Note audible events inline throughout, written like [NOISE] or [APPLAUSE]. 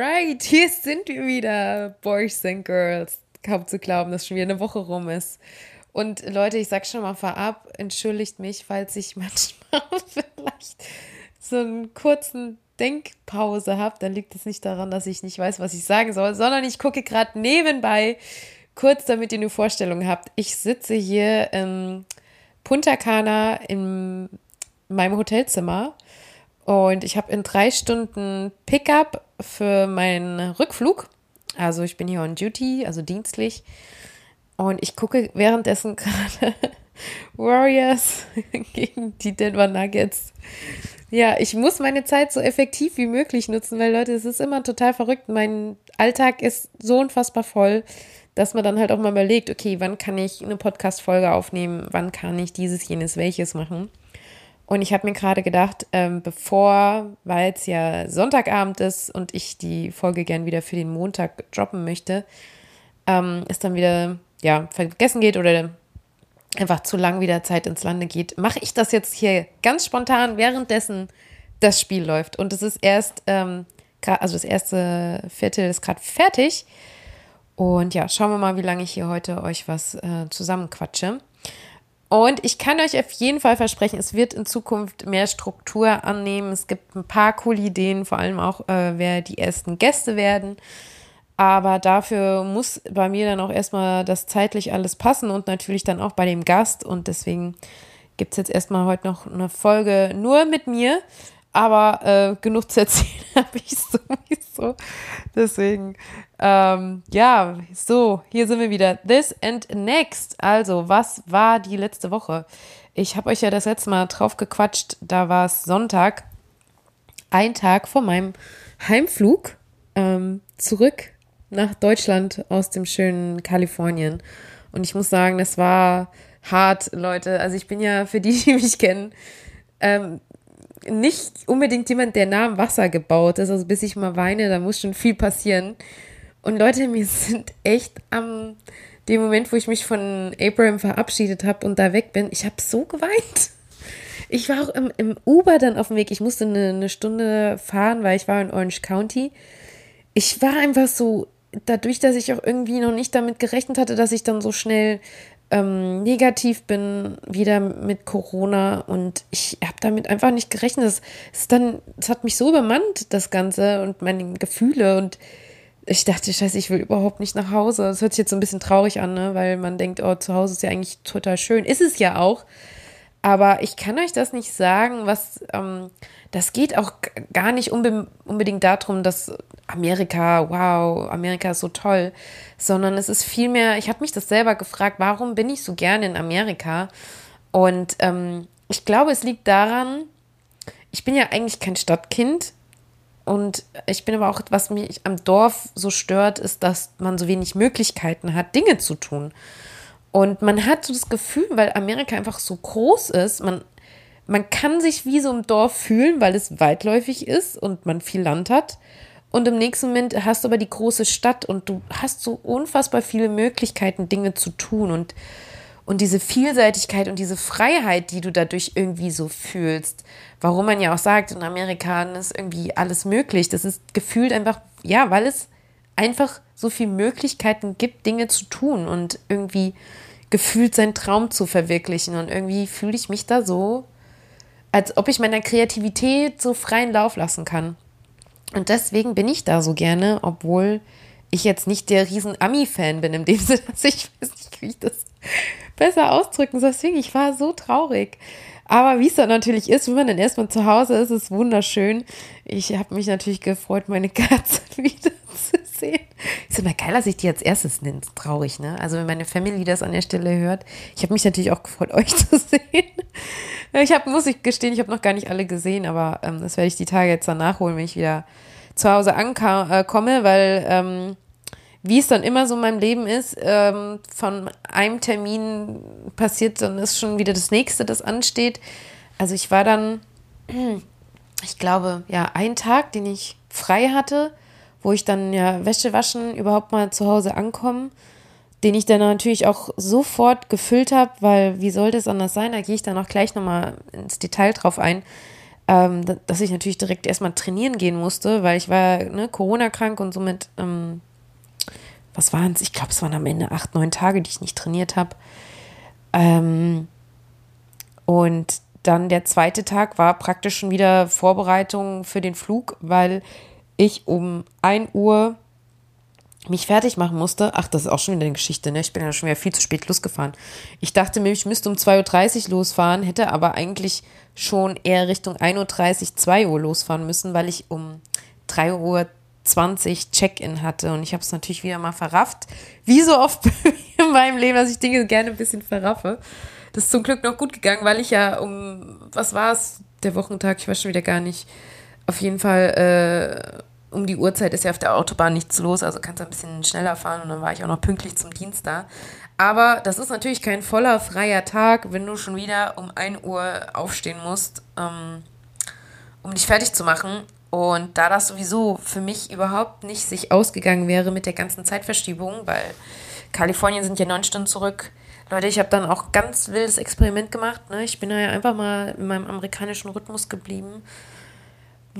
Alright, hier sind wir wieder, Boys and Girls. Kaum zu glauben, dass schon wieder eine Woche rum ist. Und Leute, ich sag schon mal vorab, entschuldigt mich, falls ich [LAUGHS] manchmal vielleicht so einen kurzen Denkpause habe, dann liegt es nicht daran, dass ich nicht weiß, was ich sagen soll, sondern ich gucke gerade nebenbei, kurz damit ihr eine Vorstellung habt. Ich sitze hier in Punta Cana in meinem Hotelzimmer und ich habe in drei Stunden Pickup für meinen Rückflug. Also ich bin hier on Duty, also dienstlich. Und ich gucke währenddessen [LAUGHS] gerade Warriors [LAUGHS] gegen die Denver Nuggets. Ja, ich muss meine Zeit so effektiv wie möglich nutzen, weil Leute, es ist immer total verrückt. Mein Alltag ist so unfassbar voll, dass man dann halt auch mal überlegt, okay, wann kann ich eine Podcast-Folge aufnehmen, wann kann ich dieses, jenes, welches machen. Und ich habe mir gerade gedacht, ähm, bevor, weil es ja Sonntagabend ist und ich die Folge gern wieder für den Montag droppen möchte, ähm, es dann wieder ja vergessen geht oder einfach zu lang wieder Zeit ins Lande geht, mache ich das jetzt hier ganz spontan, währenddessen das Spiel läuft. Und es ist erst, ähm, also das erste Viertel ist gerade fertig. Und ja, schauen wir mal, wie lange ich hier heute euch was äh, zusammenquatsche. Und ich kann euch auf jeden Fall versprechen, es wird in Zukunft mehr Struktur annehmen. Es gibt ein paar coole Ideen, vor allem auch, äh, wer die ersten Gäste werden. Aber dafür muss bei mir dann auch erstmal das zeitlich alles passen und natürlich dann auch bei dem Gast. Und deswegen gibt es jetzt erstmal heute noch eine Folge nur mit mir. Aber äh, genug zu erzählen [LAUGHS] habe ich sowieso. Deswegen, ähm, ja, so, hier sind wir wieder. This and next. Also, was war die letzte Woche? Ich habe euch ja das letzte Mal drauf gequatscht. Da war es Sonntag. Ein Tag vor meinem Heimflug ähm, zurück nach Deutschland aus dem schönen Kalifornien. Und ich muss sagen, das war hart, Leute. Also ich bin ja, für die, [LAUGHS] die mich kennen, ähm, nicht unbedingt jemand, der nah am Wasser gebaut ist. Also bis ich mal weine, da muss schon viel passieren. Und Leute, mir [LAUGHS] sind echt am dem Moment, wo ich mich von Abraham verabschiedet habe und da weg bin, ich habe so geweint. Ich war auch im, im, Uber dann auf dem Weg. Ich musste eine, eine Stunde fahren, weil ich war in Orange County. Ich war einfach so dadurch, dass ich auch irgendwie noch nicht damit gerechnet hatte, dass ich dann so schnell ähm, negativ bin, wieder mit Corona und ich habe damit einfach nicht gerechnet. Das ist dann, das hat mich so übermannt, das Ganze und meine Gefühle und ich dachte, scheiße, ich will überhaupt nicht nach Hause. Das hört sich jetzt so ein bisschen traurig an, ne? weil man denkt, oh, zu Hause ist ja eigentlich total schön. Ist es ja auch. Aber ich kann euch das nicht sagen, was, ähm, das geht auch gar nicht unbe unbedingt darum, dass Amerika, wow, Amerika ist so toll, sondern es ist vielmehr, ich habe mich das selber gefragt, warum bin ich so gerne in Amerika? Und ähm, ich glaube, es liegt daran, ich bin ja eigentlich kein Stadtkind und ich bin aber auch, was mich am Dorf so stört, ist, dass man so wenig Möglichkeiten hat, Dinge zu tun. Und man hat so das Gefühl, weil Amerika einfach so groß ist, man, man kann sich wie so im Dorf fühlen, weil es weitläufig ist und man viel Land hat. Und im nächsten Moment hast du aber die große Stadt und du hast so unfassbar viele Möglichkeiten, Dinge zu tun und, und diese Vielseitigkeit und diese Freiheit, die du dadurch irgendwie so fühlst. Warum man ja auch sagt, in Amerika ist irgendwie alles möglich. Das ist gefühlt einfach, ja, weil es einfach so viele Möglichkeiten gibt, Dinge zu tun und irgendwie gefühlt seinen Traum zu verwirklichen. Und irgendwie fühle ich mich da so, als ob ich meiner Kreativität so freien Lauf lassen kann. Und deswegen bin ich da so gerne, obwohl ich jetzt nicht der riesen Ami-Fan bin, in dem [LAUGHS] Sinne, dass ich weiß nicht, wie ich das besser ausdrücken soll. Deswegen, ich war so traurig. Aber wie es dann natürlich ist, wenn man dann erstmal zu Hause ist, ist es wunderschön. Ich habe mich natürlich gefreut, meine Katze [LAUGHS] wiederzusehen. Ist immer geil, dass ich die als erstes nenne. Traurig, ne? Also wenn meine Family das an der Stelle hört. Ich habe mich natürlich auch gefreut, [LAUGHS] euch zu sehen. Ich habe, muss ich gestehen, ich habe noch gar nicht alle gesehen, aber ähm, das werde ich die Tage jetzt dann nachholen, wenn ich wieder zu Hause ankomme, äh, weil ähm, wie es dann immer so in meinem Leben ist, ähm, von einem Termin passiert, dann ist schon wieder das nächste, das ansteht. Also ich war dann, [CLEARS THROAT] ich glaube, ja, einen Tag, den ich frei hatte, wo ich dann ja Wäsche waschen, überhaupt mal zu Hause ankommen, den ich dann natürlich auch sofort gefüllt habe, weil wie sollte es anders sein? Da gehe ich dann auch gleich nochmal ins Detail drauf ein, ähm, dass ich natürlich direkt erstmal trainieren gehen musste, weil ich war ne, Corona-krank und somit ähm, was waren es? Ich glaube, es waren am Ende acht, neun Tage, die ich nicht trainiert habe. Ähm, und dann der zweite Tag war praktisch schon wieder Vorbereitung für den Flug, weil ich um 1 Uhr mich fertig machen musste. Ach, das ist auch schon wieder eine Geschichte, ne? Ich bin ja schon wieder viel zu spät losgefahren. Ich dachte mir, ich müsste um 2.30 Uhr losfahren, hätte aber eigentlich schon eher Richtung 1.30 Uhr, 2 Uhr losfahren müssen, weil ich um 3 Uhr 20 Check-in hatte. Und ich habe es natürlich wieder mal verrafft. Wie so oft [LAUGHS] in meinem Leben, dass ich Dinge gerne ein bisschen verraffe. Das ist zum Glück noch gut gegangen, weil ich ja um, was war es, der Wochentag, ich weiß schon wieder gar nicht. Auf jeden Fall, äh, um die Uhrzeit ist ja auf der Autobahn nichts los, also kannst du ein bisschen schneller fahren und dann war ich auch noch pünktlich zum Dienst da. Aber das ist natürlich kein voller freier Tag, wenn du schon wieder um 1 Uhr aufstehen musst, ähm, um dich fertig zu machen. Und da das sowieso für mich überhaupt nicht sich ausgegangen wäre mit der ganzen Zeitverschiebung, weil Kalifornien sind ja neun Stunden zurück. Leute, ich habe dann auch ganz wildes Experiment gemacht. Ne? Ich bin da ja einfach mal in meinem amerikanischen Rhythmus geblieben.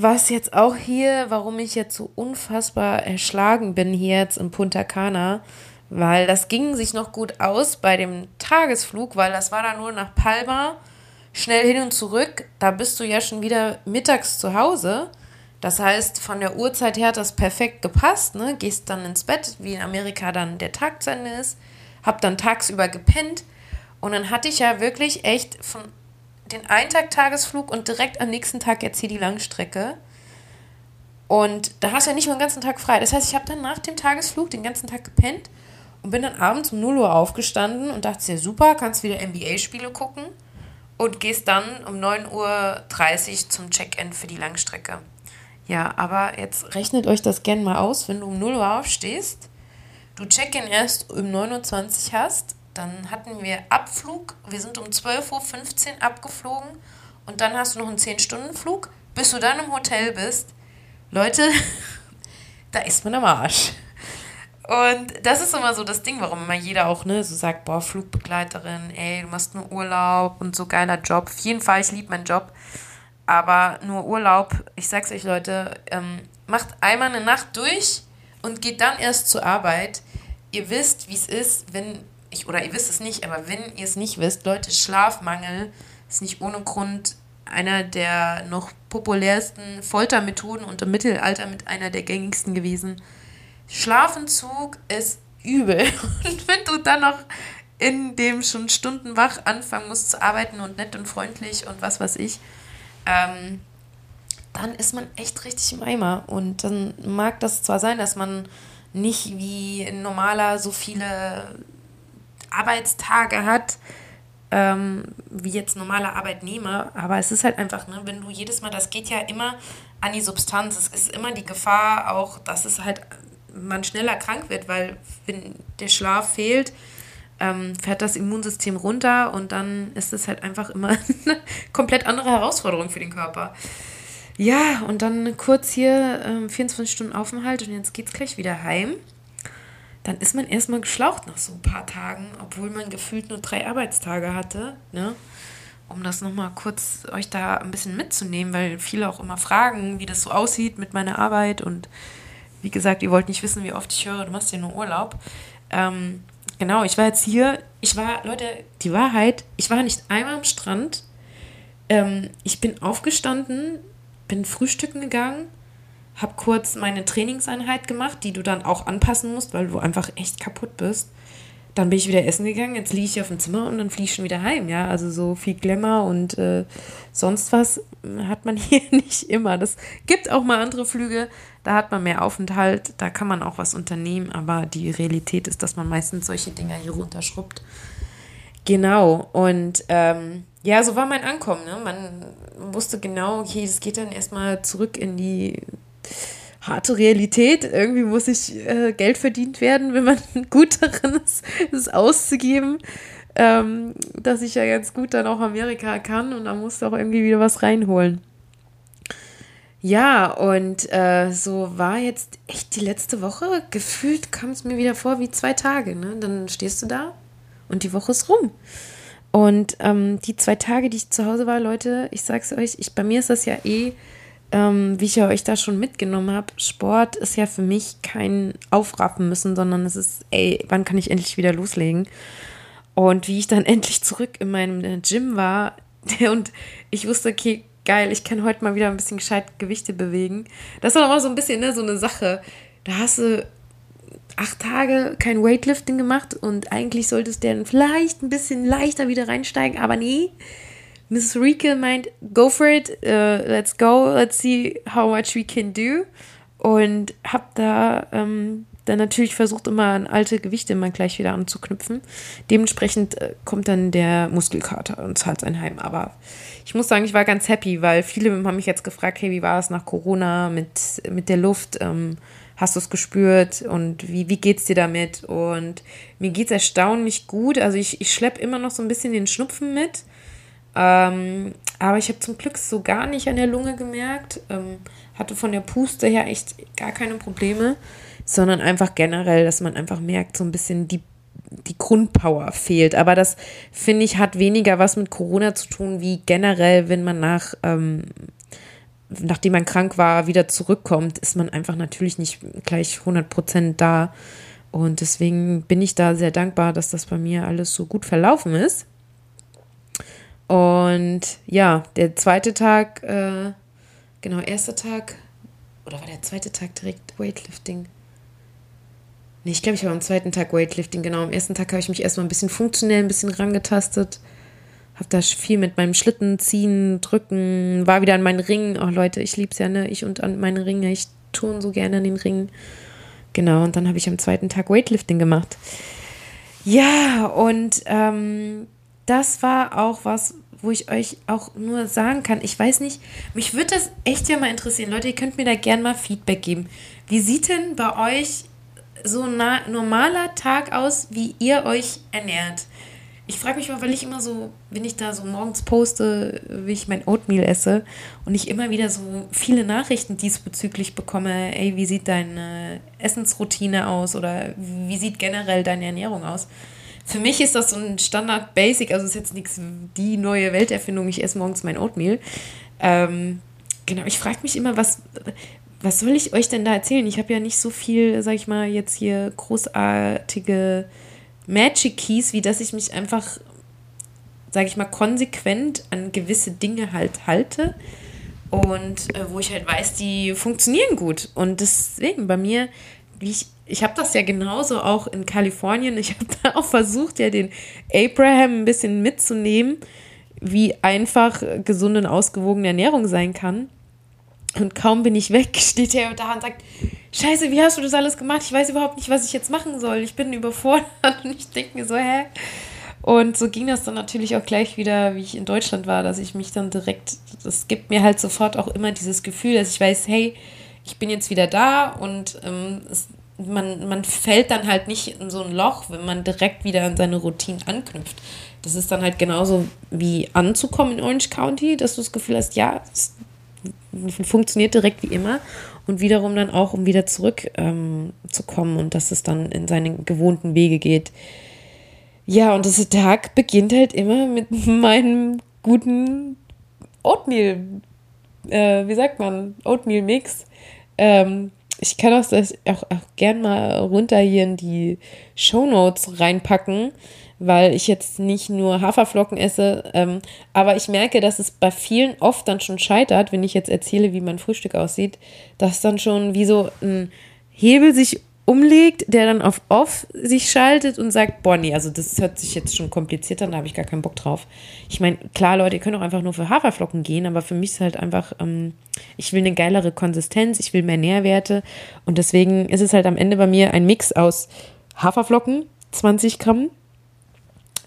Was jetzt auch hier, warum ich jetzt so unfassbar erschlagen bin hier jetzt in Punta Cana, weil das ging sich noch gut aus bei dem Tagesflug, weil das war dann nur nach Palma, schnell hin und zurück. Da bist du ja schon wieder mittags zu Hause. Das heißt, von der Uhrzeit her hat das perfekt gepasst. Ne? Gehst dann ins Bett, wie in Amerika dann der Tag zu Ende ist. Hab dann tagsüber gepennt. Und dann hatte ich ja wirklich echt von den Eintag-Tagesflug und direkt am nächsten Tag jetzt hier die Langstrecke. Und da hast du ja nicht mal den ganzen Tag frei. Das heißt, ich habe dann nach dem Tagesflug den ganzen Tag gepennt und bin dann abends um 0 Uhr aufgestanden und dachte, ja super, kannst wieder NBA-Spiele gucken und gehst dann um 9.30 Uhr zum Check-in für die Langstrecke. Ja, aber jetzt rechnet euch das gern mal aus, wenn du um 0 Uhr aufstehst, du Check-in erst um 29 hast, dann hatten wir Abflug, wir sind um 12.15 Uhr abgeflogen und dann hast du noch einen 10-Stunden-Flug, bis du dann im Hotel bist. Leute, [LAUGHS] da ist man am Arsch. Und das ist immer so das Ding, warum immer jeder auch ne, so sagt, boah, Flugbegleiterin, ey, du machst nur Urlaub und so geiler Job. Auf jeden Fall, ich liebe meinen Job aber nur Urlaub, ich sag's euch Leute, ähm, macht einmal eine Nacht durch und geht dann erst zur Arbeit. Ihr wisst, wie es ist, wenn ich, oder ihr wisst es nicht, aber wenn ihr es nicht wisst, Leute, Schlafmangel ist nicht ohne Grund einer der noch populärsten Foltermethoden und im Mittelalter mit einer der gängigsten gewesen. Schlafentzug ist übel. [LAUGHS] Und wenn du dann noch in dem schon Stunden wach anfangen musst zu arbeiten und nett und freundlich und was weiß ich, ähm, dann ist man echt richtig im Eimer. Und dann mag das zwar sein, dass man nicht wie ein normaler so viele Arbeitstage hat, ähm, wie jetzt normaler Arbeitnehmer, aber es ist halt einfach, ne, wenn du jedes Mal, das geht ja immer an die Substanz, es ist immer die Gefahr auch, dass es halt man schneller krank wird, weil wenn der Schlaf fehlt, ähm, fährt das Immunsystem runter und dann ist es halt einfach immer [LAUGHS] eine komplett andere Herausforderung für den Körper. Ja, und dann kurz hier ähm, 24 Stunden Aufenthalt und jetzt geht's gleich wieder heim. Dann ist man erstmal geschlaucht nach so ein paar Tagen, obwohl man gefühlt nur drei Arbeitstage hatte. Ne? Um das nochmal kurz euch da ein bisschen mitzunehmen, weil viele auch immer fragen, wie das so aussieht mit meiner Arbeit. Und wie gesagt, ihr wollt nicht wissen, wie oft ich höre, du machst ja nur Urlaub. Ähm, Genau, ich war jetzt hier, ich war, Leute, die Wahrheit, ich war nicht einmal am Strand. Ähm, ich bin aufgestanden, bin frühstücken gegangen, habe kurz meine Trainingseinheit gemacht, die du dann auch anpassen musst, weil du einfach echt kaputt bist. Dann bin ich wieder essen gegangen, jetzt liege ich auf dem Zimmer und dann fliege ich schon wieder heim, ja. Also so viel Glamour und äh, sonst was hat man [LAUGHS] hier nicht immer. Das gibt auch mal andere Flüge, da hat man mehr Aufenthalt, da kann man auch was unternehmen, aber die Realität ist, dass man meistens solche Dinger hier runterschrubbt. Genau, und ähm, ja, so war mein Ankommen. Ne? Man wusste genau, okay, es geht dann erstmal zurück in die harte Realität. Irgendwie muss ich äh, Geld verdient werden, wenn man [LAUGHS] gut darin ist, es auszugeben. Ähm, dass ich ja ganz gut dann auch Amerika kann und da musst du auch irgendwie wieder was reinholen. Ja, und äh, so war jetzt echt die letzte Woche. Gefühlt kam es mir wieder vor wie zwei Tage. Ne? Dann stehst du da und die Woche ist rum. Und ähm, die zwei Tage, die ich zu Hause war, Leute, ich sag's euch, ich, bei mir ist das ja eh, ähm, wie ich ja euch da schon mitgenommen habe, Sport ist ja für mich kein Aufraffen müssen, sondern es ist, ey, wann kann ich endlich wieder loslegen? Und wie ich dann [LAUGHS] endlich zurück in meinem Gym war [LAUGHS] und ich wusste, okay, geil, ich kann heute mal wieder ein bisschen gescheit Gewichte bewegen. Das war immer so ein bisschen ne, so eine Sache. Da hast du acht Tage kein Weightlifting gemacht und eigentlich solltest du dann vielleicht ein bisschen leichter wieder reinsteigen, aber nee. Mrs. Rieke meint, go for it, uh, let's go, let's see how much we can do. Und hab da ähm, dann natürlich versucht, immer an alte Gewichte immer gleich wieder anzuknüpfen. Dementsprechend äh, kommt dann der Muskelkater und zahlt sein Heim. Aber ich muss sagen, ich war ganz happy, weil viele haben mich jetzt gefragt, hey, wie war es nach Corona mit, mit der Luft? Ähm, hast du es gespürt und wie, wie geht es dir damit? Und mir geht es erstaunlich gut. Also ich, ich schleppe immer noch so ein bisschen den Schnupfen mit. Ähm, aber ich habe zum Glück so gar nicht an der Lunge gemerkt. Ähm, hatte von der Puste her echt gar keine Probleme, sondern einfach generell, dass man einfach merkt, so ein bisschen die, die Grundpower fehlt. Aber das, finde ich, hat weniger was mit Corona zu tun, wie generell, wenn man nach ähm, nachdem man krank war, wieder zurückkommt, ist man einfach natürlich nicht gleich 100 Prozent da. Und deswegen bin ich da sehr dankbar, dass das bei mir alles so gut verlaufen ist. Und ja, der zweite Tag, äh, genau, erster Tag, oder war der zweite Tag direkt Weightlifting? Nee, ich glaube, ich war am zweiten Tag Weightlifting, genau. Am ersten Tag habe ich mich erstmal ein bisschen funktionell ein bisschen rangetastet habe da viel mit meinem Schlitten ziehen, drücken, war wieder an meinen Ringen. Oh Leute, ich liebe es ja, ne? Ich und an meine Ringe. Ich tun so gerne an den Ringen. Genau, und dann habe ich am zweiten Tag Weightlifting gemacht. Ja, und ähm, das war auch was, wo ich euch auch nur sagen kann, ich weiß nicht, mich würde das echt ja mal interessieren. Leute, ihr könnt mir da gerne mal Feedback geben. Wie sieht denn bei euch so ein normaler Tag aus, wie ihr euch ernährt? ich frage mich mal, weil ich immer so, wenn ich da so morgens poste, wie ich mein Oatmeal esse und ich immer wieder so viele Nachrichten diesbezüglich bekomme, ey, wie sieht deine Essensroutine aus oder wie sieht generell deine Ernährung aus? Für mich ist das so ein Standard Basic, also ist jetzt nichts die neue Welterfindung, ich esse morgens mein Oatmeal. Ähm, genau, ich frage mich immer, was, was soll ich euch denn da erzählen? Ich habe ja nicht so viel, sag ich mal, jetzt hier großartige Magic Keys, wie dass ich mich einfach, sage ich mal, konsequent an gewisse Dinge halt halte und äh, wo ich halt weiß, die funktionieren gut. Und deswegen bei mir, wie ich, ich habe das ja genauso auch in Kalifornien, ich habe da auch versucht, ja den Abraham ein bisschen mitzunehmen, wie einfach gesunde und ausgewogene Ernährung sein kann. Und kaum bin ich weg, [LAUGHS] steht er da und sagt, Scheiße, wie hast du das alles gemacht? Ich weiß überhaupt nicht, was ich jetzt machen soll. Ich bin überfordert [LAUGHS] und ich denke mir so, hä? Und so ging das dann natürlich auch gleich wieder, wie ich in Deutschland war, dass ich mich dann direkt, das gibt mir halt sofort auch immer dieses Gefühl, dass ich weiß, hey, ich bin jetzt wieder da und ähm, es, man, man fällt dann halt nicht in so ein Loch, wenn man direkt wieder an seine Routine anknüpft. Das ist dann halt genauso wie anzukommen in Orange County, dass du das Gefühl hast, ja, es funktioniert direkt wie immer und wiederum dann auch, um wieder zurückzukommen ähm, und dass es dann in seine gewohnten Wege geht. Ja, und das Tag beginnt halt immer mit [LAUGHS] meinem guten Oatmeal, äh, wie sagt man, Oatmeal-Mix. Ähm, ich kann auch das auch, auch gern mal runter hier in die Show Notes reinpacken weil ich jetzt nicht nur Haferflocken esse, ähm, aber ich merke, dass es bei vielen oft dann schon scheitert, wenn ich jetzt erzähle, wie mein Frühstück aussieht, dass dann schon wie so ein Hebel sich umlegt, der dann auf Off sich schaltet und sagt, boah, nee, also das hört sich jetzt schon kompliziert an, da habe ich gar keinen Bock drauf. Ich meine, klar, Leute, ihr könnt auch einfach nur für Haferflocken gehen, aber für mich ist halt einfach, ähm, ich will eine geilere Konsistenz, ich will mehr Nährwerte und deswegen ist es halt am Ende bei mir ein Mix aus Haferflocken, 20 Gramm,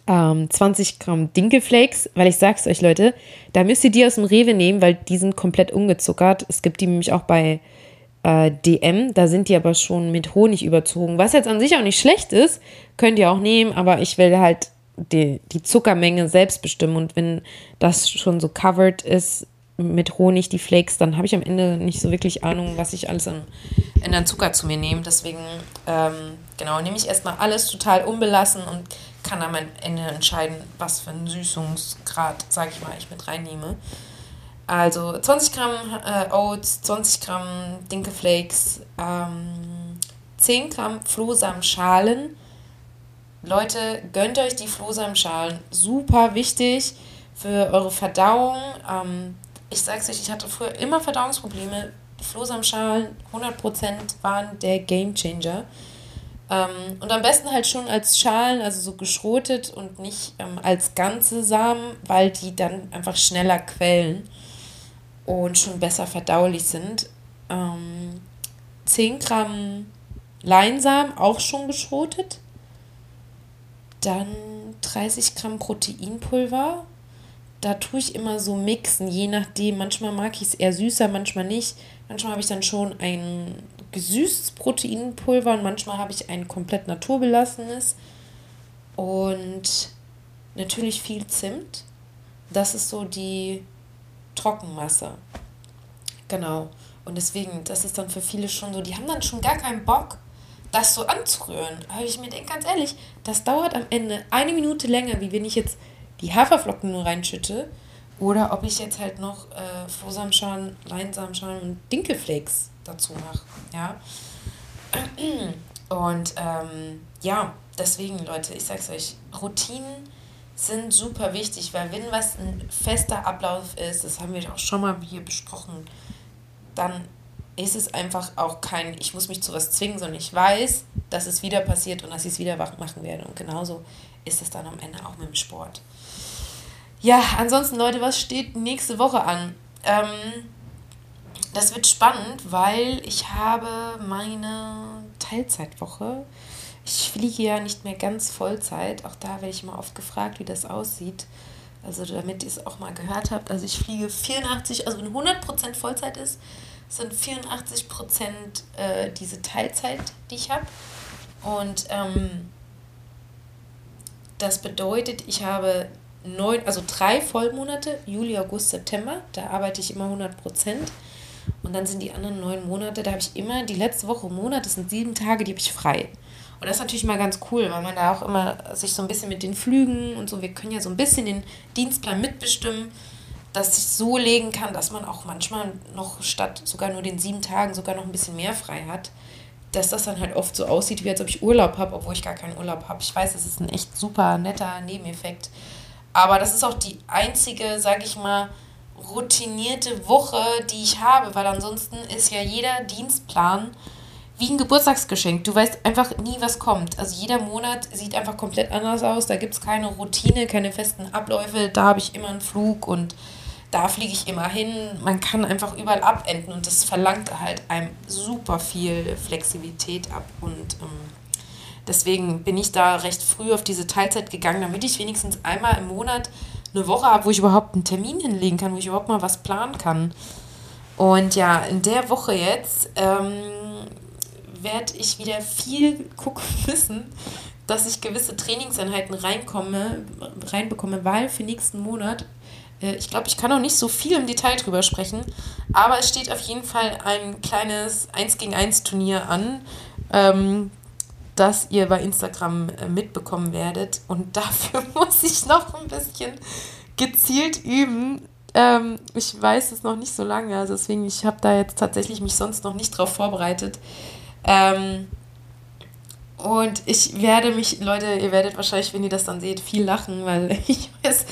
ähm, 20 Gramm Dinkelflakes, weil ich sag's euch, Leute, da müsst ihr die aus dem Rewe nehmen, weil die sind komplett ungezuckert. Es gibt die nämlich auch bei äh, DM. Da sind die aber schon mit Honig überzogen. Was jetzt an sich auch nicht schlecht ist, könnt ihr auch nehmen, aber ich will halt die, die Zuckermenge selbst bestimmen. Und wenn das schon so covered ist mit Honig, die Flakes, dann habe ich am Ende nicht so wirklich Ahnung, was ich alles an, an Zucker zu mir nehme. Deswegen, ähm, genau, nehme ich erstmal alles total unbelassen und kann am Ende entscheiden, was für einen Süßungsgrad, sage ich mal, ich mit reinnehme. Also 20 Gramm äh, Oats, 20 Gramm Dinkelflakes, ähm, 10 Gramm Flohsamenschalen. Leute, gönnt euch die Flohsamenschalen. Super wichtig für eure Verdauung. Ähm, ich sag's euch, ich hatte früher immer Verdauungsprobleme. Flohsamenschalen 100% waren der Gamechanger. Ähm, und am besten halt schon als Schalen, also so geschrotet und nicht ähm, als ganze Samen, weil die dann einfach schneller quellen und schon besser verdaulich sind. Ähm, 10 Gramm Leinsamen, auch schon geschrotet. Dann 30 Gramm Proteinpulver. Da tue ich immer so mixen, je nachdem. Manchmal mag ich es eher süßer, manchmal nicht. Manchmal habe ich dann schon ein gesüßtes Proteinpulver und manchmal habe ich ein komplett naturbelassenes. Und natürlich viel Zimt. Das ist so die Trockenmasse. Genau. Und deswegen, das ist dann für viele schon so, die haben dann schon gar keinen Bock, das so anzurühren. Aber ich mir denke, ganz ehrlich, das dauert am Ende eine Minute länger, wie wenn ich jetzt die Haferflocken nur reinschütte. Oder ob ich jetzt halt noch äh, Flohsamenschalen, Leinsamenschalen und Dinkelflakes dazu mache. Ja. Und ähm, ja, deswegen, Leute, ich sag's euch, Routinen sind super wichtig, weil wenn was ein fester Ablauf ist, das haben wir auch schon mal hier besprochen, dann ist es einfach auch kein, ich muss mich zu was zwingen, sondern ich weiß, dass es wieder passiert und dass ich es wieder machen werde. Und genauso ist es dann am Ende auch mit dem Sport. Ja, ansonsten, Leute, was steht nächste Woche an? Ähm, das wird spannend, weil ich habe meine Teilzeitwoche. Ich fliege ja nicht mehr ganz Vollzeit. Auch da werde ich mal oft gefragt, wie das aussieht. Also damit ihr es auch mal gehört habt. Also ich fliege 84, also wenn 100% Vollzeit ist, sind 84% äh, diese Teilzeit, die ich habe. Und ähm, das bedeutet, ich habe neun, also drei Vollmonate, Juli, August, September. Da arbeite ich immer 100% Und dann sind die anderen neun Monate, da habe ich immer, die letzte Woche im Monat, das sind sieben Tage, die habe ich frei. Und das ist natürlich mal ganz cool, weil man da auch immer sich so ein bisschen mit den Flügen und so, wir können ja so ein bisschen den Dienstplan mitbestimmen, dass sich so legen kann, dass man auch manchmal noch statt sogar nur den sieben Tagen sogar noch ein bisschen mehr frei hat. Dass das dann halt oft so aussieht, wie als ob ich Urlaub habe, obwohl ich gar keinen Urlaub habe. Ich weiß, das ist ein echt super netter Nebeneffekt. Aber das ist auch die einzige, sag ich mal, routinierte Woche, die ich habe, weil ansonsten ist ja jeder Dienstplan wie ein Geburtstagsgeschenk. Du weißt einfach nie, was kommt. Also jeder Monat sieht einfach komplett anders aus. Da gibt es keine Routine, keine festen Abläufe. Da habe ich immer einen Flug und da fliege ich immer hin. Man kann einfach überall abenden und das verlangt halt einem super viel Flexibilität ab. Und ähm, deswegen bin ich da recht früh auf diese Teilzeit gegangen, damit ich wenigstens einmal im Monat eine Woche habe, wo ich überhaupt einen Termin hinlegen kann, wo ich überhaupt mal was planen kann. Und ja, in der Woche jetzt ähm, werde ich wieder viel gucken [LAUGHS] müssen, dass ich gewisse Trainingseinheiten reinkomme, reinbekomme, weil für nächsten Monat, äh, ich glaube, ich kann auch nicht so viel im Detail drüber sprechen, aber es steht auf jeden Fall ein kleines 1 gegen 1 Turnier an, ähm, das ihr bei Instagram äh, mitbekommen werdet. Und [LAUGHS] dafür muss ich noch ein bisschen gezielt üben. Ähm, ich weiß es noch nicht so lange, also deswegen, ich habe da jetzt tatsächlich mich sonst noch nicht drauf vorbereitet. Ähm, und ich werde mich, Leute, ihr werdet wahrscheinlich, wenn ihr das dann seht, viel lachen, weil [LAUGHS] ich weiß,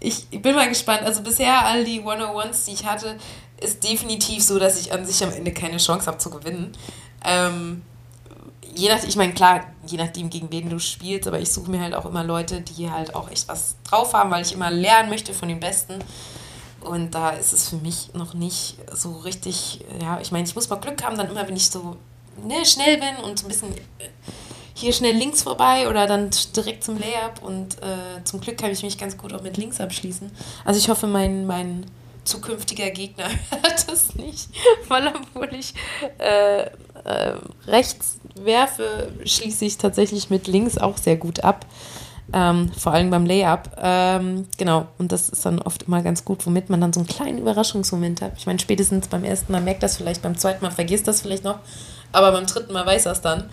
ich bin mal gespannt. Also bisher all die 101s, die ich hatte, ist definitiv so, dass ich an sich am Ende keine Chance habe zu gewinnen. Ähm, je nach, ich meine, klar, je nachdem, gegen wen du spielst, aber ich suche mir halt auch immer Leute, die halt auch echt was drauf haben, weil ich immer lernen möchte von den Besten. Und da ist es für mich noch nicht so richtig, ja, ich meine, ich muss mal Glück haben, dann immer, wenn ich so ne, schnell bin und so ein bisschen äh, hier schnell links vorbei oder dann direkt zum Layup und äh, zum Glück kann ich mich ganz gut auch mit links abschließen. Also ich hoffe, mein, mein zukünftiger Gegner [LAUGHS] hört es nicht, [LAUGHS] weil obwohl ich äh, äh, rechts werfe, schließe ich tatsächlich mit links auch sehr gut ab. Ähm, vor allem beim Layup. Ähm, genau, und das ist dann oft immer ganz gut, womit man dann so einen kleinen Überraschungsmoment hat. Ich meine, spätestens beim ersten Mal merkt das vielleicht, beim zweiten Mal vergisst das vielleicht noch, aber beim dritten Mal weiß das dann.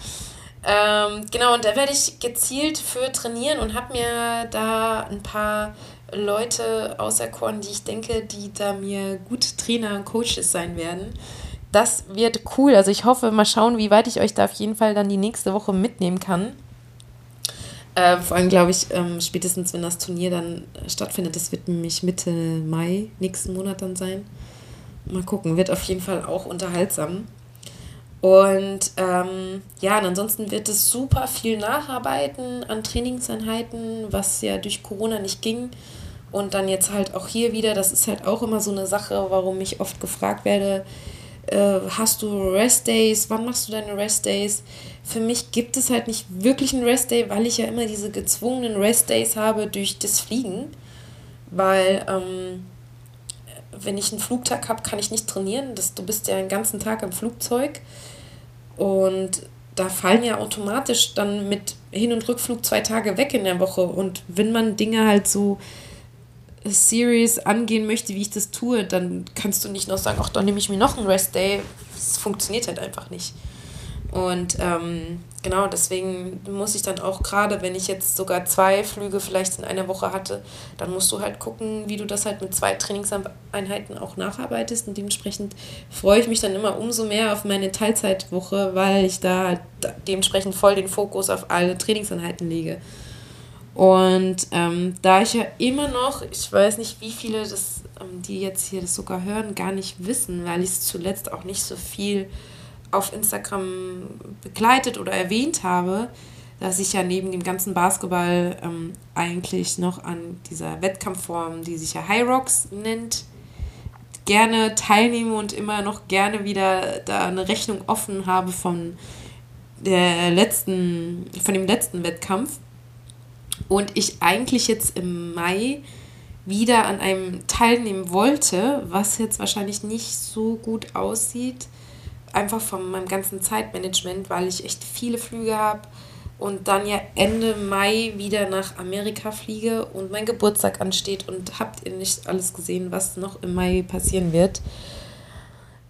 Ähm, genau, und da werde ich gezielt für trainieren und habe mir da ein paar Leute auserkoren, die ich denke, die da mir gute Trainer und Coaches sein werden. Das wird cool. Also ich hoffe, mal schauen, wie weit ich euch da auf jeden Fall dann die nächste Woche mitnehmen kann. Äh, vor allem glaube ich, ähm, spätestens wenn das Turnier dann stattfindet, das wird nämlich Mitte Mai nächsten Monat dann sein. Mal gucken, wird auf jeden Fall auch unterhaltsam. Und ähm, ja, und ansonsten wird es super viel Nacharbeiten an Trainingseinheiten, was ja durch Corona nicht ging. Und dann jetzt halt auch hier wieder, das ist halt auch immer so eine Sache, warum ich oft gefragt werde, äh, hast du Rest Days, wann machst du deine Rest Days? Für mich gibt es halt nicht wirklich einen Rest Day, weil ich ja immer diese gezwungenen Rest Days habe durch das Fliegen. Weil ähm, wenn ich einen Flugtag habe, kann ich nicht trainieren. Das, du bist ja den ganzen Tag im Flugzeug. Und da fallen ja automatisch dann mit Hin- und Rückflug zwei Tage weg in der Woche. Und wenn man Dinge halt so serious angehen möchte, wie ich das tue, dann kannst du nicht noch sagen, ach, dann nehme ich mir noch einen Rest Day. Das funktioniert halt einfach nicht. Und ähm, genau, deswegen muss ich dann auch gerade, wenn ich jetzt sogar zwei Flüge vielleicht in einer Woche hatte, dann musst du halt gucken, wie du das halt mit zwei Trainingseinheiten auch nacharbeitest. Und dementsprechend freue ich mich dann immer umso mehr auf meine Teilzeitwoche, weil ich da halt dementsprechend voll den Fokus auf alle Trainingseinheiten lege. Und ähm, da ich ja immer noch, ich weiß nicht, wie viele das, ähm, die jetzt hier das sogar hören, gar nicht wissen, weil ich es zuletzt auch nicht so viel auf Instagram begleitet oder erwähnt habe, dass ich ja neben dem ganzen Basketball ähm, eigentlich noch an dieser Wettkampfform, die sich ja High Rocks nennt, gerne teilnehme und immer noch gerne wieder da eine Rechnung offen habe von der letzten, von dem letzten Wettkampf. Und ich eigentlich jetzt im Mai wieder an einem teilnehmen wollte, was jetzt wahrscheinlich nicht so gut aussieht, einfach von meinem ganzen Zeitmanagement, weil ich echt viele Flüge habe und dann ja Ende Mai wieder nach Amerika fliege und mein Geburtstag ansteht und habt ihr nicht alles gesehen, was noch im Mai passieren wird.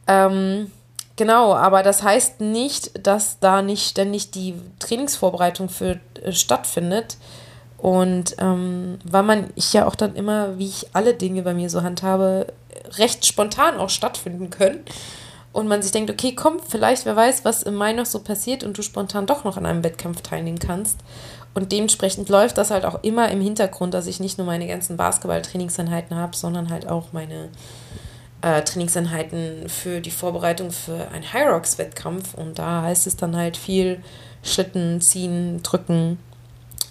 Ähm, genau, aber das heißt nicht, dass da nicht ständig die Trainingsvorbereitung für äh, stattfindet. Und ähm, weil man, ich ja auch dann immer, wie ich alle Dinge bei mir so handhabe, recht spontan auch stattfinden können und man sich denkt, okay, komm, vielleicht, wer weiß, was im Mai noch so passiert und du spontan doch noch an einem Wettkampf teilnehmen kannst. Und dementsprechend läuft das halt auch immer im Hintergrund, dass ich nicht nur meine ganzen Basketball-Trainingseinheiten habe, sondern halt auch meine äh, Trainingseinheiten für die Vorbereitung für einen High Rocks-Wettkampf. Und da heißt es dann halt viel Schlitten, ziehen, drücken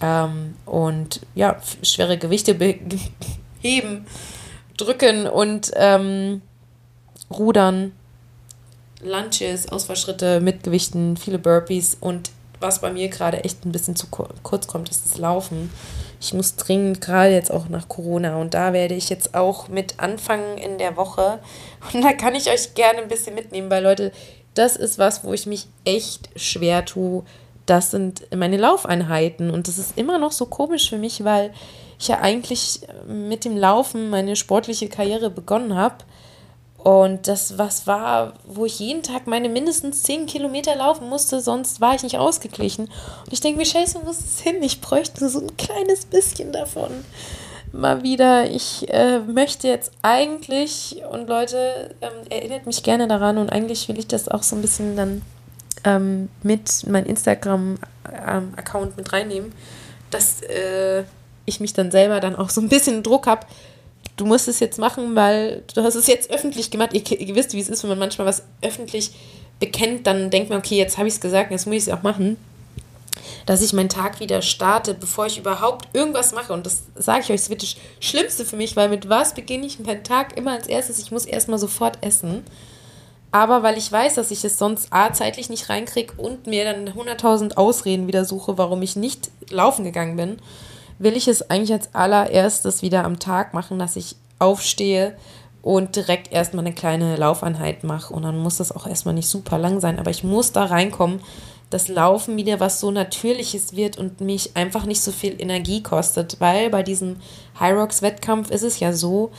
ähm, und ja, schwere Gewichte [LAUGHS] heben, drücken und ähm, rudern Lunches, Ausfallschritte mit Gewichten, viele Burpees und was bei mir gerade echt ein bisschen zu kurz kommt, ist das Laufen. Ich muss dringend, gerade jetzt auch nach Corona, und da werde ich jetzt auch mit anfangen in der Woche. Und da kann ich euch gerne ein bisschen mitnehmen, weil Leute, das ist was, wo ich mich echt schwer tue. Das sind meine Laufeinheiten. Und das ist immer noch so komisch für mich, weil ich ja eigentlich mit dem Laufen meine sportliche Karriere begonnen habe und das was war, wo ich jeden Tag meine mindestens 10 Kilometer laufen musste, sonst war ich nicht ausgeglichen. Und ich denke mir, scheiße, wo muss es hin? Ich bräuchte so ein kleines bisschen davon. Mal wieder, ich äh, möchte jetzt eigentlich, und Leute, ähm, erinnert mich gerne daran, und eigentlich will ich das auch so ein bisschen dann ähm, mit meinem Instagram-Account ähm, mit reinnehmen, dass äh, ich mich dann selber dann auch so ein bisschen Druck habe, du musst es jetzt machen, weil du hast es jetzt öffentlich gemacht. Ihr, ihr wisst, wie es ist, wenn man manchmal was öffentlich bekennt, dann denkt man, okay, jetzt habe ich es gesagt, jetzt muss ich es auch machen. Dass ich meinen Tag wieder starte, bevor ich überhaupt irgendwas mache. Und das sage ich euch, das wird das Schlimmste für mich, weil mit was beginne ich meinen Tag immer als erstes? Ich muss erstmal sofort essen. Aber weil ich weiß, dass ich es sonst A, zeitlich nicht reinkriege und mir dann 100.000 Ausreden wieder suche, warum ich nicht laufen gegangen bin, will ich es eigentlich als allererstes wieder am Tag machen, dass ich aufstehe und direkt erstmal eine kleine Laufeinheit mache. Und dann muss das auch erstmal nicht super lang sein, aber ich muss da reinkommen, dass Laufen wieder was so Natürliches wird und mich einfach nicht so viel Energie kostet, weil bei diesem High Rocks Wettkampf ist es ja so,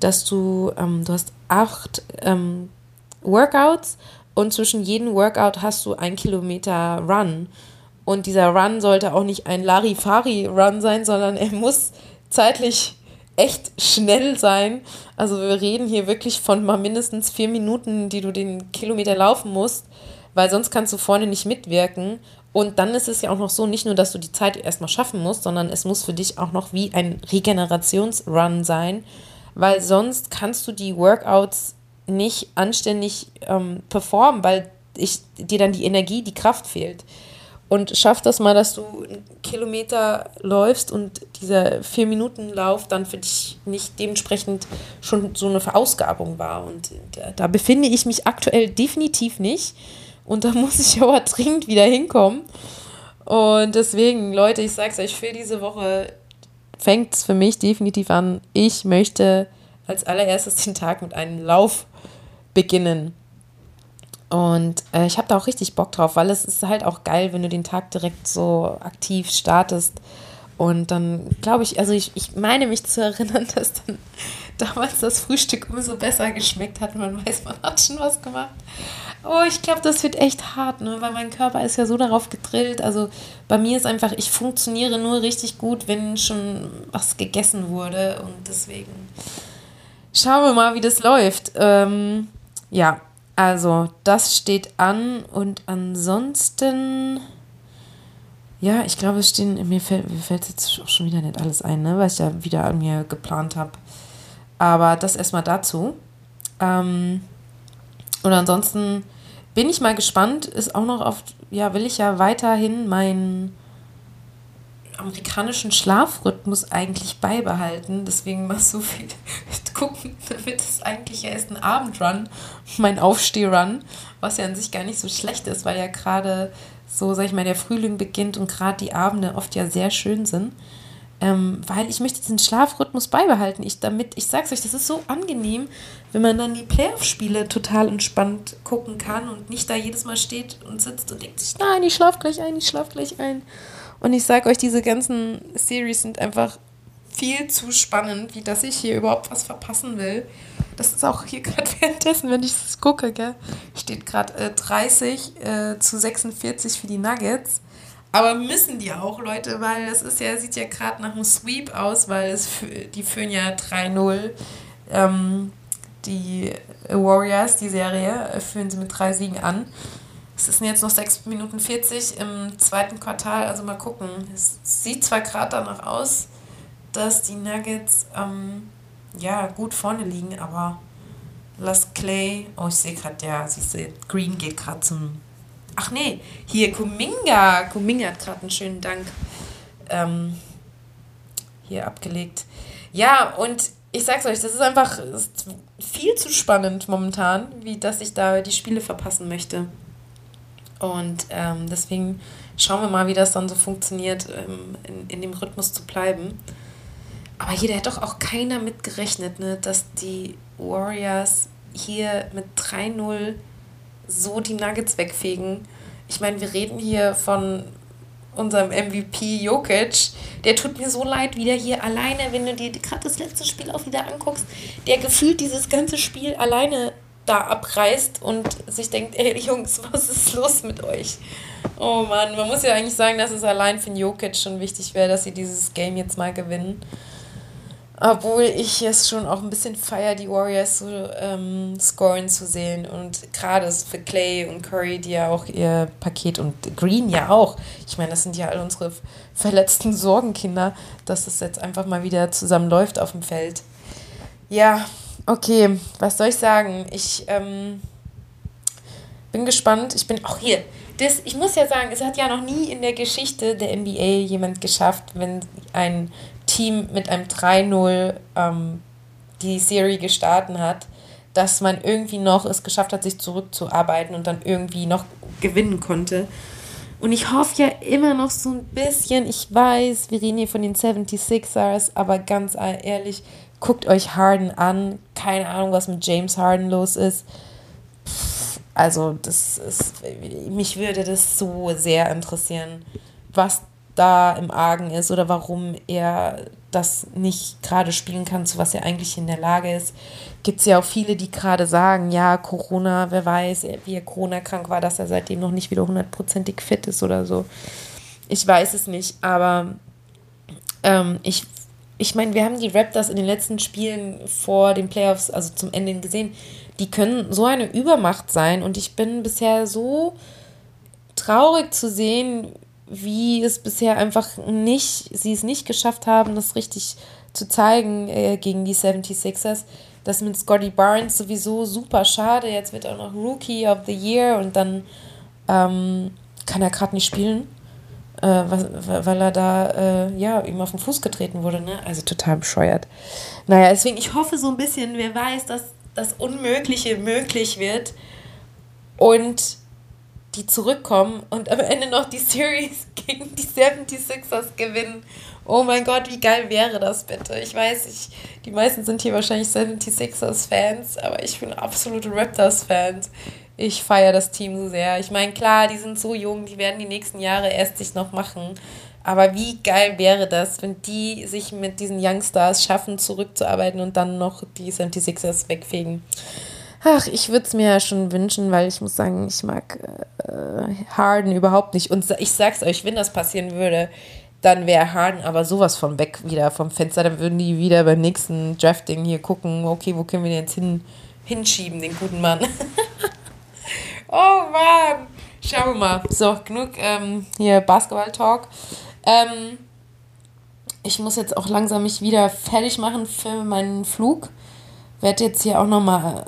dass du, ähm, du hast acht ähm, Workouts und zwischen jedem Workout hast du ein Kilometer Run. Und dieser Run sollte auch nicht ein Larifari-Run sein, sondern er muss zeitlich echt schnell sein. Also wir reden hier wirklich von mal mindestens vier Minuten, die du den Kilometer laufen musst, weil sonst kannst du vorne nicht mitwirken. Und dann ist es ja auch noch so, nicht nur, dass du die Zeit erstmal schaffen musst, sondern es muss für dich auch noch wie ein Regenerationsrun sein, weil sonst kannst du die Workouts nicht anständig ähm, performen, weil ich, dir dann die Energie, die Kraft fehlt und schaff das mal, dass du einen Kilometer läufst und dieser vier Minuten Lauf dann für dich nicht dementsprechend schon so eine Verausgabung war. Und da, da befinde ich mich aktuell definitiv nicht. Und da [LAUGHS] muss ich aber dringend wieder hinkommen. Und deswegen, Leute, ich sag's euch, für diese Woche fängt es für mich definitiv an. Ich möchte als allererstes den Tag mit einem Lauf beginnen. Und äh, ich habe da auch richtig Bock drauf, weil es ist halt auch geil, wenn du den Tag direkt so aktiv startest. Und dann glaube ich, also ich, ich meine mich zu erinnern, [LAUGHS] dass dann damals das Frühstück umso besser geschmeckt hat. Man weiß, man hat schon was gemacht. Oh, ich glaube, das wird echt hart, ne? weil mein Körper ist ja so darauf gedrillt. Also bei mir ist einfach, ich funktioniere nur richtig gut, wenn schon was gegessen wurde. Und deswegen schauen wir mal, wie das läuft. Ähm, ja, also, das steht an und ansonsten, ja, ich glaube, es stehen, mir fällt, mir fällt jetzt auch schon wieder nicht alles ein, ne, was ich ja wieder an mir geplant habe. Aber das erstmal dazu. Ähm, und ansonsten bin ich mal gespannt, ist auch noch oft, ja, will ich ja weiterhin mein amerikanischen Schlafrhythmus eigentlich beibehalten. Deswegen mal so viel gucken, damit es eigentlich erst ein Abendrun, mein Aufstehrun, was ja an sich gar nicht so schlecht ist, weil ja gerade so, sag ich mal, der Frühling beginnt und gerade die Abende oft ja sehr schön sind. Ähm, weil ich möchte diesen Schlafrhythmus beibehalten. Ich damit, ich sag's euch, das ist so angenehm, wenn man dann die Playoff-Spiele total entspannt gucken kann und nicht da jedes Mal steht und sitzt und denkt sich, nein, ich schlaf gleich ein, ich schlaf gleich ein. Und ich sage euch, diese ganzen Series sind einfach viel zu spannend, wie dass ich hier überhaupt was verpassen will. Das ist auch hier [LAUGHS] gerade währenddessen, wenn ich das gucke, gell, steht gerade äh, 30 äh, zu 46 für die Nuggets. Aber müssen die auch, Leute, weil das ist ja, sieht ja gerade nach einem Sweep aus, weil es die führen ja 3-0. Ähm, die Warriors, die Serie, äh, führen sie mit drei Siegen an. Es sind jetzt noch 6 Minuten 40 im zweiten Quartal, also mal gucken. Es sieht zwar gerade danach aus, dass die Nuggets ähm, ja gut vorne liegen, aber Las Clay, oh ich sehe gerade, ja, siehst du, Green geht gerade zum. Ach nee, hier Kuminga. Kuminga hat gerade einen schönen Dank ähm, hier abgelegt. Ja, und ich sag's euch, das ist einfach ist viel zu spannend momentan, wie dass ich da die Spiele verpassen möchte. Und ähm, deswegen schauen wir mal, wie das dann so funktioniert, ähm, in, in dem Rhythmus zu bleiben. Aber hier hat doch auch keiner mit gerechnet, ne, dass die Warriors hier mit 3-0 so die Nuggets wegfegen. Ich meine, wir reden hier von unserem MVP Jokic. Der tut mir so leid, wieder hier alleine, wenn du dir gerade das letzte Spiel auch wieder anguckst, der gefühlt dieses ganze Spiel alleine da abreißt und sich denkt, ey Jungs, [LAUGHS] was ist los mit euch? Oh Mann, man muss ja eigentlich sagen, dass es allein für Jokic schon wichtig wäre, dass sie dieses Game jetzt mal gewinnen. Obwohl ich es schon auch ein bisschen feiere, die Warriors so ähm, scoren zu sehen. Und gerade für Clay und Curry, die ja auch ihr Paket und Green ja auch. Ich meine, das sind ja all unsere verletzten Sorgenkinder, dass es jetzt einfach mal wieder zusammen läuft auf dem Feld. Ja, Okay, was soll ich sagen? Ich ähm, bin gespannt. Ich bin auch hier. Das, ich muss ja sagen, es hat ja noch nie in der Geschichte der NBA jemand geschafft, wenn ein Team mit einem 3-0 ähm, die Serie gestartet hat, dass man irgendwie noch es geschafft hat, sich zurückzuarbeiten und dann irgendwie noch gewinnen konnte. Und ich hoffe ja immer noch so ein bisschen, ich weiß, wir reden hier von den 76ers, aber ganz ehrlich, Guckt euch Harden an. Keine Ahnung, was mit James Harden los ist. Also, das ist, mich würde das so sehr interessieren, was da im Argen ist oder warum er das nicht gerade spielen kann, zu was er eigentlich in der Lage ist. Gibt es ja auch viele, die gerade sagen, ja, Corona, wer weiß, wie er Corona-krank war, dass er seitdem noch nicht wieder hundertprozentig fit ist oder so. Ich weiß es nicht, aber ähm, ich, ich meine, wir haben die Raptors in den letzten Spielen vor den Playoffs, also zum Ende gesehen, die können so eine Übermacht sein und ich bin bisher so traurig zu sehen, wie es bisher einfach nicht, sie es nicht geschafft haben, das richtig zu zeigen äh, gegen die 76ers. Das mit Scotty Barnes sowieso super schade. Jetzt wird er noch Rookie of the Year und dann ähm, kann er gerade nicht spielen, äh, weil er da äh, ja ihm auf den Fuß getreten wurde. Ne? Also total bescheuert. Naja, deswegen, ich hoffe so ein bisschen, wer weiß, dass das Unmögliche möglich wird. Und die zurückkommen und am Ende noch die Series [LAUGHS] gegen die 76ers gewinnen. Oh mein Gott, wie geil wäre das bitte? Ich weiß, ich, die meisten sind hier wahrscheinlich 76ers-Fans, aber ich bin absolute Raptors-Fans. Ich feiere das Team so sehr. Ich meine, klar, die sind so jung, die werden die nächsten Jahre erst sich noch machen. Aber wie geil wäre das, wenn die sich mit diesen Youngstars schaffen, zurückzuarbeiten und dann noch die 76ers wegfegen? Ach, ich würde es mir ja schon wünschen, weil ich muss sagen, ich mag äh, Harden überhaupt nicht. Und ich sag's euch, wenn das passieren würde, dann wäre Harden aber sowas von weg wieder vom Fenster. Dann würden die wieder beim nächsten Drafting hier gucken, okay, wo können wir den jetzt hin, hinschieben, den guten Mann. [LAUGHS] oh Mann! Schauen wir mal. So, genug ähm, hier Basketball-Talk. Ähm, ich muss jetzt auch langsam mich wieder fertig machen für meinen Flug. Werde jetzt hier auch nochmal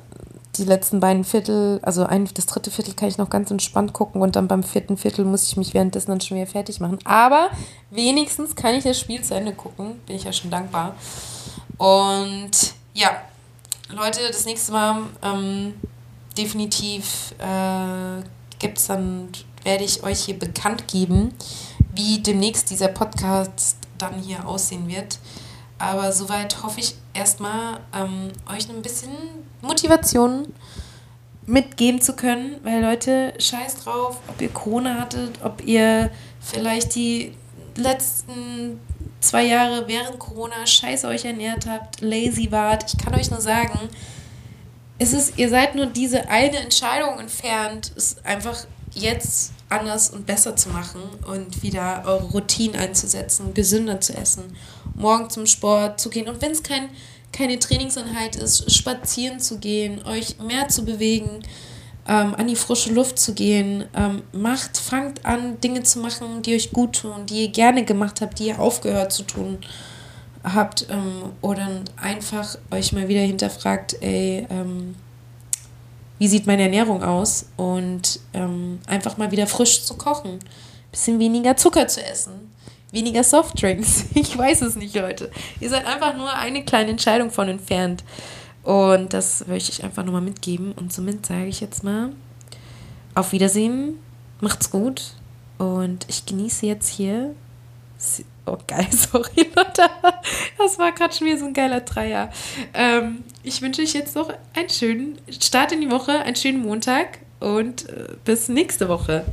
die letzten beiden Viertel, also ein, das dritte Viertel kann ich noch ganz entspannt gucken und dann beim vierten Viertel muss ich mich währenddessen dann schon wieder fertig machen. Aber wenigstens kann ich das Spiel zu Ende gucken. Bin ich ja schon dankbar. Und ja, Leute, das nächste Mal ähm, definitiv äh, gibt es dann, werde ich euch hier bekannt geben, wie demnächst dieser Podcast dann hier aussehen wird. Aber soweit hoffe ich erstmal, ähm, euch ein bisschen Motivation mitgeben zu können, weil Leute, scheiß drauf, ob ihr Corona hattet, ob ihr vielleicht die letzten zwei Jahre während Corona scheiße euch ernährt habt, lazy wart. Ich kann euch nur sagen, es ist, ihr seid nur diese eine Entscheidung entfernt, es einfach jetzt anders und besser zu machen und wieder eure Routinen einzusetzen, gesünder zu essen, morgen zum Sport zu gehen. Und wenn es kein, keine Trainingseinheit ist, spazieren zu gehen, euch mehr zu bewegen, ähm, an die frische Luft zu gehen, ähm, macht, fangt an, Dinge zu machen, die euch gut tun, die ihr gerne gemacht habt, die ihr aufgehört zu tun habt ähm, oder einfach euch mal wieder hinterfragt, ey, ähm, wie sieht meine Ernährung aus und ähm, einfach mal wieder frisch zu kochen. Bisschen weniger Zucker zu essen, weniger Softdrinks. [LAUGHS] Ich weiß es nicht, Leute. Ihr seid einfach nur eine kleine Entscheidung von entfernt. Und das möchte ich einfach nochmal mitgeben. Und somit sage ich jetzt mal, auf Wiedersehen, macht's gut. Und ich genieße jetzt hier Oh, geil, [LAUGHS] sorry, Lotta. Das war gerade schon wieder so ein geiler Dreier. Ähm, ich wünsche euch jetzt noch einen schönen Start in die Woche, einen schönen Montag und äh, bis nächste Woche.